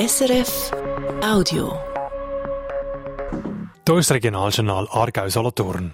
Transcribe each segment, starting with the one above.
SRF Audio. Hier ist das Regionaljournal Aargau-Solothurn.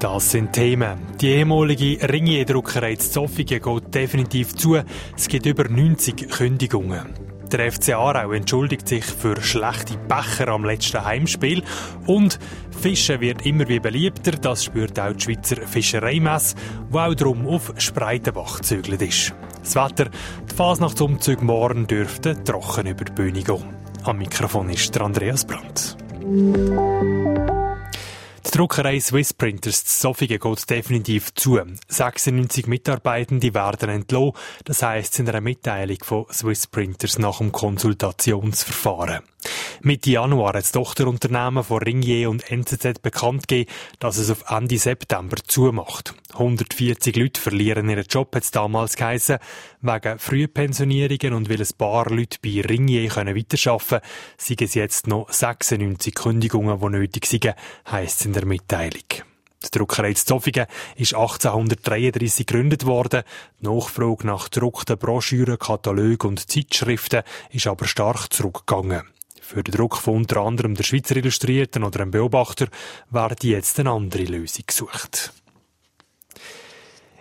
Das sind Themen. Die ehemalige Ringier-Druckerei Zofingen geht definitiv zu. Es gibt über 90 Kündigungen. Der FC Aarau entschuldigt sich für schlechte Becher am letzten Heimspiel und Fischen wird immer wie beliebter, das spürt auch die Schweizer Fischereimesse, wo auch darum auf Spreitenbach gezügelt ist. Das Wetter, die Fasnachtsumzüge morgen dürften trocken über die Bühne gehen. Am Mikrofon ist der Andreas Brandt. Die Druckerei Swiss Printers zu Sofingen geht definitiv zu. 96 Mitarbeitende werden entlohnt, das heisst in einer Mitteilung von Swiss Printers nach dem Konsultationsverfahren. Mitte Januar hat das Tochterunternehmen von Ringier und NZZ bekannt gegeben, dass es auf Ende September zumacht. 140 Leute verlieren ihren Job, hat es damals geheissen, wegen Frühpensionierungen und weil ein paar Leute bei Ringier können weiterarbeiten können, sind es jetzt noch 96 Kündigungen, die nötig sind, heisst es in der Mitteilung. Die Druckerei Zoffingen ist 1833 gegründet worden. Die Nachfrage nach gedruckten Broschüren, Katalogen und Zeitschriften ist aber stark zurückgegangen. Für den Druck von unter anderem der Schweizer Illustrierten oder einem Beobachter wird jetzt eine andere Lösung gesucht.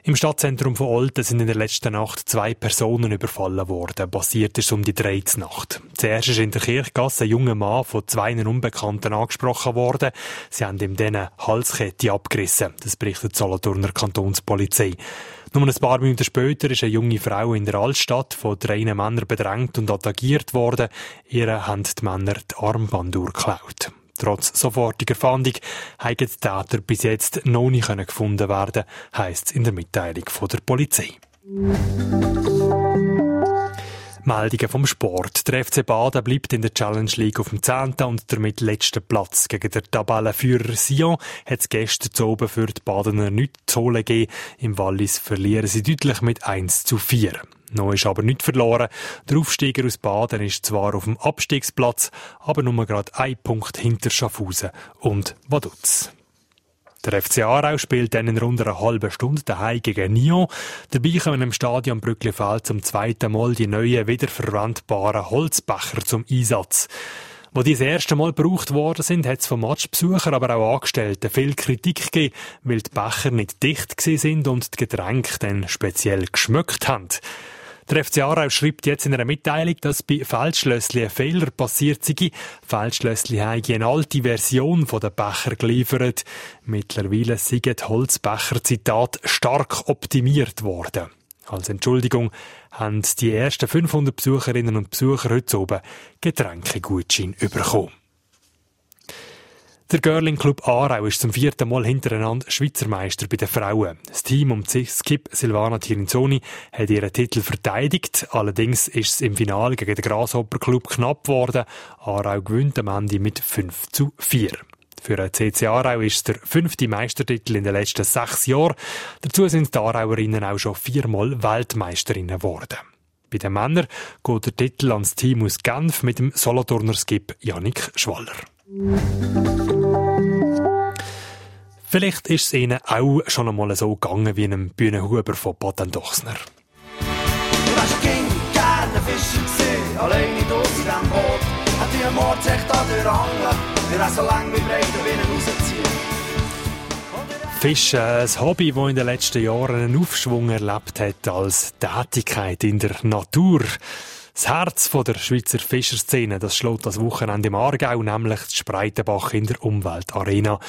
Im Stadtzentrum von Olten sind in der letzten Nacht zwei Personen überfallen worden. Basiert ist um die drei Nacht. Zuerst ist in der Kirchgasse ein junger Mann von zwei Unbekannten angesprochen worden. Sie haben ihm dann Halskette abgerissen. Das berichtet die Solothurner Kantonspolizei. Nur ein paar Minuten später ist eine junge Frau in der Altstadt von drei Männern bedrängt und attackiert worden. Ihre haben die Männer die Armbanduhr geklaut. Trotz sofortiger Fahndung haben die Täter bis jetzt noch nicht gefunden werden, heisst es in der Mitteilung der Polizei. Meldungen vom Sport. Der FC Baden bleibt in der Challenge League auf dem 10. und damit letzten Platz. Gegen den Tabellenführer Sion hat es gestern zu oben für die Badener nichts zu holen gegeben. Im Wallis verlieren sie deutlich mit 1 zu 4. Noch ist aber nicht verloren. Der Aufsteiger aus Baden ist zwar auf dem Abstiegsplatz, aber nur gerade ein Punkt hinter Schaffhausen und Vaduz. Der FC Aarau spielt dann in rund einer halben Stunde daheim gegen Nyon. Dabei kommen im Stadion Brücklifeld zum zweiten Mal die neuen, wiederverwendbaren Holzbecher zum Einsatz. Wo die das erste Mal gebraucht worden sind, hat es von Matchbesuchern, aber auch Angestellten viel Kritik gegeben, weil die Becher nicht dicht sind und die Getränke dann speziell geschmückt haben. Der FC Aarau schreibt jetzt in einer Mitteilung, dass bei Feldschlössli ein Fehler passiert sei. Feldschlössli habe eine alte Version der Becher geliefert. Mittlerweile sind Holzbecher, Zitat, stark optimiert worden. Als Entschuldigung haben die ersten 500 Besucherinnen und Besucher heute oben Getränkegutschein bekommen. Der Girling Club Aarau ist zum vierten Mal hintereinander Schweizer Meister bei den Frauen. Das Team um Skip Silvana Tirinzoni hat ihren Titel verteidigt. Allerdings ist es im Finale gegen den Grasshopper Club knapp geworden. Aarau gewinnt am Ende mit 5 zu 4. Für den CC Aarau ist es der fünfte Meistertitel in den letzten sechs Jahren. Dazu sind die Aarauerinnen auch schon viermal Weltmeisterinnen geworden. Bei den Männern geht der Titel ans Team aus Genf mit dem Solothurner Skip Yannick Schwaller. Vielleicht ist es ihnen auch schon einmal so gegangen wie einem Bühnenhuber von Baden-Dochsner. Du hast Kind gerne Fischer gesehen, alleine aus in diesem Boot. Hat die Mord echt an der Angel, wir so lange wie breit den Winnen rausziehen. Fischen, ein Hobby, das in den letzten Jahren einen Aufschwung erlebt hat als Tätigkeit in der Natur. Das Herz der Schweizer Fischerszene, das schlägt das Wochenende im Aargau, nämlich das Spreitenbach in der Umweltarena.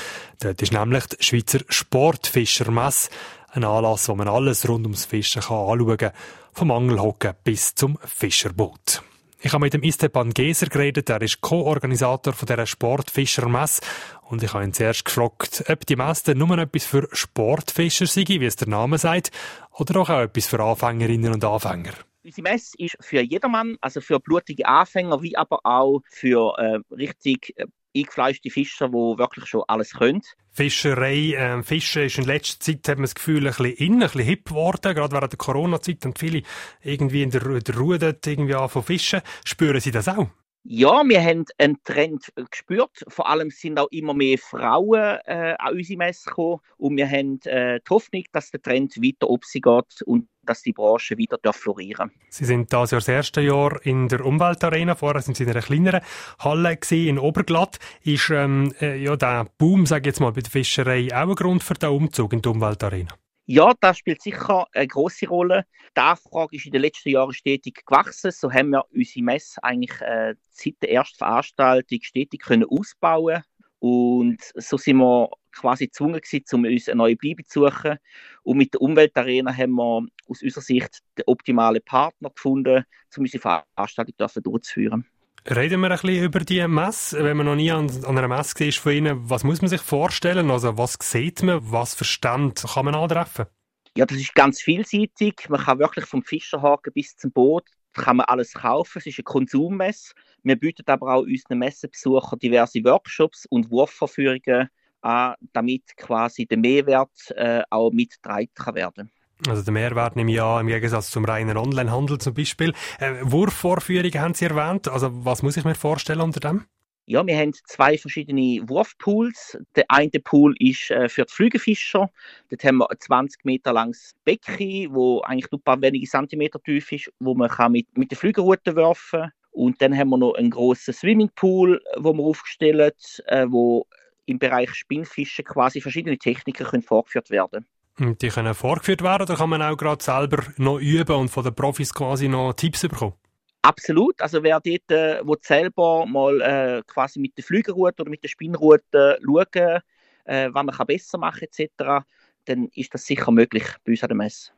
Dort ist nämlich die Schweizer Sportfischermesse, ein Anlass, wo man alles rund ums Fischen kann anschauen kann, vom Angelhocken bis zum Fischerboot. Ich habe mit dem Istepan Geser geredet, er ist Co-Organisator von dieser Sportfischermesse und ich habe ihn zuerst gefragt, ob die Messe nur etwas für Sportfischer sei, wie es der Name sagt, oder auch etwas für Anfängerinnen und Anfänger. Unsere Messe ist für jedermann, also für blutige Anfänger, wie aber auch für äh, richtig äh, eingefleischte Fischer, die wirklich schon alles können. Fischerei, äh, Fischen ist in letzter Zeit, hat man das Gefühl, ein bisschen in, ein bisschen hip geworden. Gerade während der Corona-Zeit und viele irgendwie in der, der Ruhe dort irgendwie von fischen. Spüren Sie das auch? Ja, wir haben einen Trend gespürt. Vor allem sind auch immer mehr Frauen äh, an unsere Messe gekommen. Und wir haben äh, die Hoffnung, dass der Trend weiter geht und dass die Branche wieder florieren darf. Sie sind das Jahr das erste Jahr in der Umweltarena. Vorher sind Sie in einer kleineren Halle in Oberglatt. Ist ähm, äh, ja, der Boom, sage ich jetzt mal, bei der Fischerei auch ein Grund für den Umzug in die Umweltarena? Ja, das spielt sicher eine große Rolle. Die Nachfrage ist in den letzten Jahren stetig gewachsen. So haben wir unsere Messe eigentlich äh, seit der ersten Veranstaltung stetig können ausbauen und so sind wir quasi gezwungen gewesen, um uns eine neue Bleibe zu suchen. Und mit der Umweltarena haben wir aus unserer Sicht den optimalen Partner gefunden, um unsere Veranstaltung durchzuführen. Reden wir ein bisschen über die Messe. Wenn man noch nie an, an einer Messe war von Ihnen, was muss man sich vorstellen? Also was sieht man? Was für Stand kann man antreffen? Ja, das ist ganz vielseitig. Man kann wirklich vom Fischerhaken bis zum Boot kann man alles kaufen. Es ist eine Konsummesse. Wir bieten aber auch unseren Messebesuchern diverse Workshops und Wurfverführungen an, damit quasi der Mehrwert äh, auch mitgetragen kann werden also der Mehrwert nehme ich an, im Gegensatz zum reinen Onlinehandel zum Beispiel. Äh, Wurfvorführungen haben Sie erwähnt. Also was muss ich mir vorstellen unter dem? Ja, wir haben zwei verschiedene Wurfpools. Der eine Pool ist äh, für die Flügelfischer. Dort haben wir ein 20 Meter langes Becken, wo eigentlich nur ein paar wenige Zentimeter tief ist, wo man kann mit, mit der Flügelrute werfen. Und dann haben wir noch einen grossen Swimmingpool, wo wir aufgestellt, äh, wo im Bereich Spinnfischen quasi verschiedene Techniken können vorgeführt werden die können vorgeführt werden oder kann man auch gerade selber noch üben und von den Profis quasi noch Tipps bekommen? Absolut. Also wer dort äh, wo selber mal äh, quasi mit der Flügelroute oder mit der Spinnroute schauen, äh, was man kann besser machen etc., dann ist das sicher möglich bei uns an der Messe.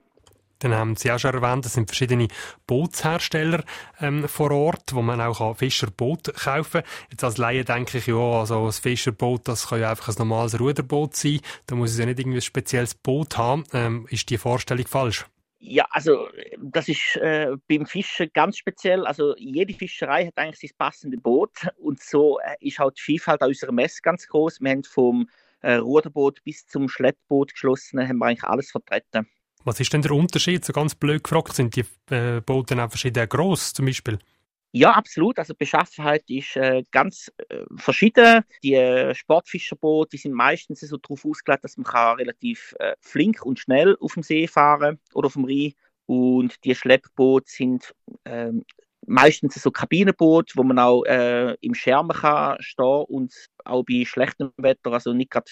Dann haben Sie auch schon erwähnt, es sind verschiedene Bootshersteller ähm, vor Ort, wo man auch Fischerboot kaufen kann. Jetzt als Laie denke ich, ja, also ein Fischerboot, das kann ja einfach ein normales Ruderboot sein. Da muss es ja nicht irgendwie ein spezielles Boot haben. Ähm, ist die Vorstellung falsch? Ja, also das ist äh, beim Fischen ganz speziell. Also jede Fischerei hat eigentlich sein passendes Boot und so äh, ist halt die Vielfalt an unserer Messe ganz groß. Wir haben vom äh, Ruderboot bis zum Schleppboot geschlossen, haben wir eigentlich alles vertreten. Was ist denn der Unterschied? So ganz blöd gefragt, sind die äh, Boote auch verschieden groß zum Beispiel? Ja, absolut. Also die Beschaffenheit ist äh, ganz äh, verschieden. Die äh, Sportfischerboote die sind meistens so darauf ausgelegt, dass man kann relativ äh, flink und schnell auf dem See fahren oder auf dem Rhein. Und die Schleppboote sind ähm, meistens so Kabinenboot, wo man auch äh, im Schermen kann stehen und auch bei schlechtem Wetter, also nicht gerade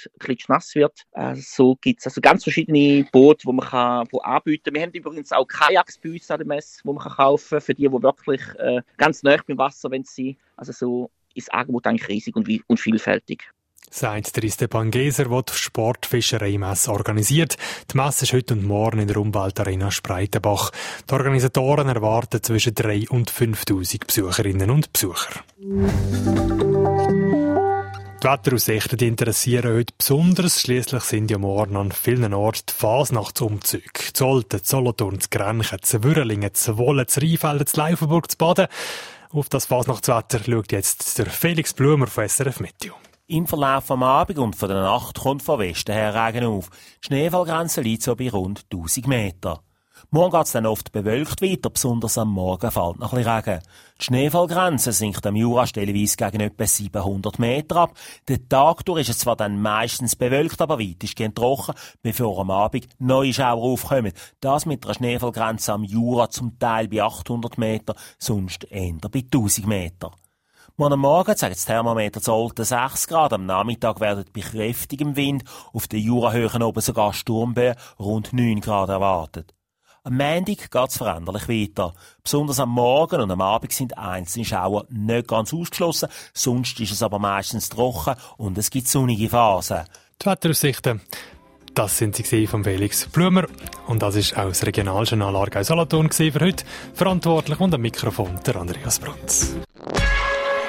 nass wird. Äh, so gibt es also ganz verschiedene Boote, wo man kann, wo anbieten Wir haben übrigens auch Kajaks bei uns an der Messe, wo man kann kaufen für die, die wirklich äh, ganz nah beim Wasser sind. Also so ist das Angebot eigentlich riesig und, und vielfältig. Sagt der Stepan Geser, der die Sportfischereimesse organisiert. Die Messe ist heute und morgen in der Umweltarena Spreitenbach. Die Organisatoren erwarten zwischen 3.000 und 5.000 Besucherinnen und Besucher. Die Wetteraussichten interessieren heute besonders. Schließlich sind ja morgen an vielen Orten die Fasnachtsumzüge. Zolten, Solothurn, Grenchen, Zwürlingen, Zwolle, Rheinfelden, Laufenburg, Baden. Auf das Fasnachtswetter schaut jetzt der Felix Blumer von SRF Meteo. Im Verlauf vom Abend und von der Nacht kommt von Westen her Regen auf. Die Schneefallgrenze liegt so bei rund 1000 Meter. Morgen geht es dann oft bewölkt weiter, besonders am Morgen fällt noch ein bisschen Regen. Die Schneefallgrenze sinkt am Jura stellenweise gegen etwa 700 Meter ab. Den Tag durch ist es zwar dann meistens bewölkt, aber weitestgehend trocken, bevor am Abend neue Schauer aufkommen. Das mit einer Schneefallgrenze am Jura zum Teil bei 800 Meter, sonst eher bei 1000 Meter. Morgen Morgen zeigt das Thermometer zu Olten 6 Grad. Am Nachmittag werden bei kräftigem Wind auf den Jurahöhen oben sogar Sturmböen rund 9 Grad erwartet. Am Montag geht es veränderlich weiter. Besonders am Morgen und am Abend sind einzelne Schauer nicht ganz ausgeschlossen, sonst ist es aber meistens trocken und es gibt sonnige Phasen. Die Wetteraussichten, das sind sie von Felix Blumer und das ist auch das Regionaljournal Aargau Solothurn für heute. Verantwortlich und am Mikrofon der Andreas Brunz.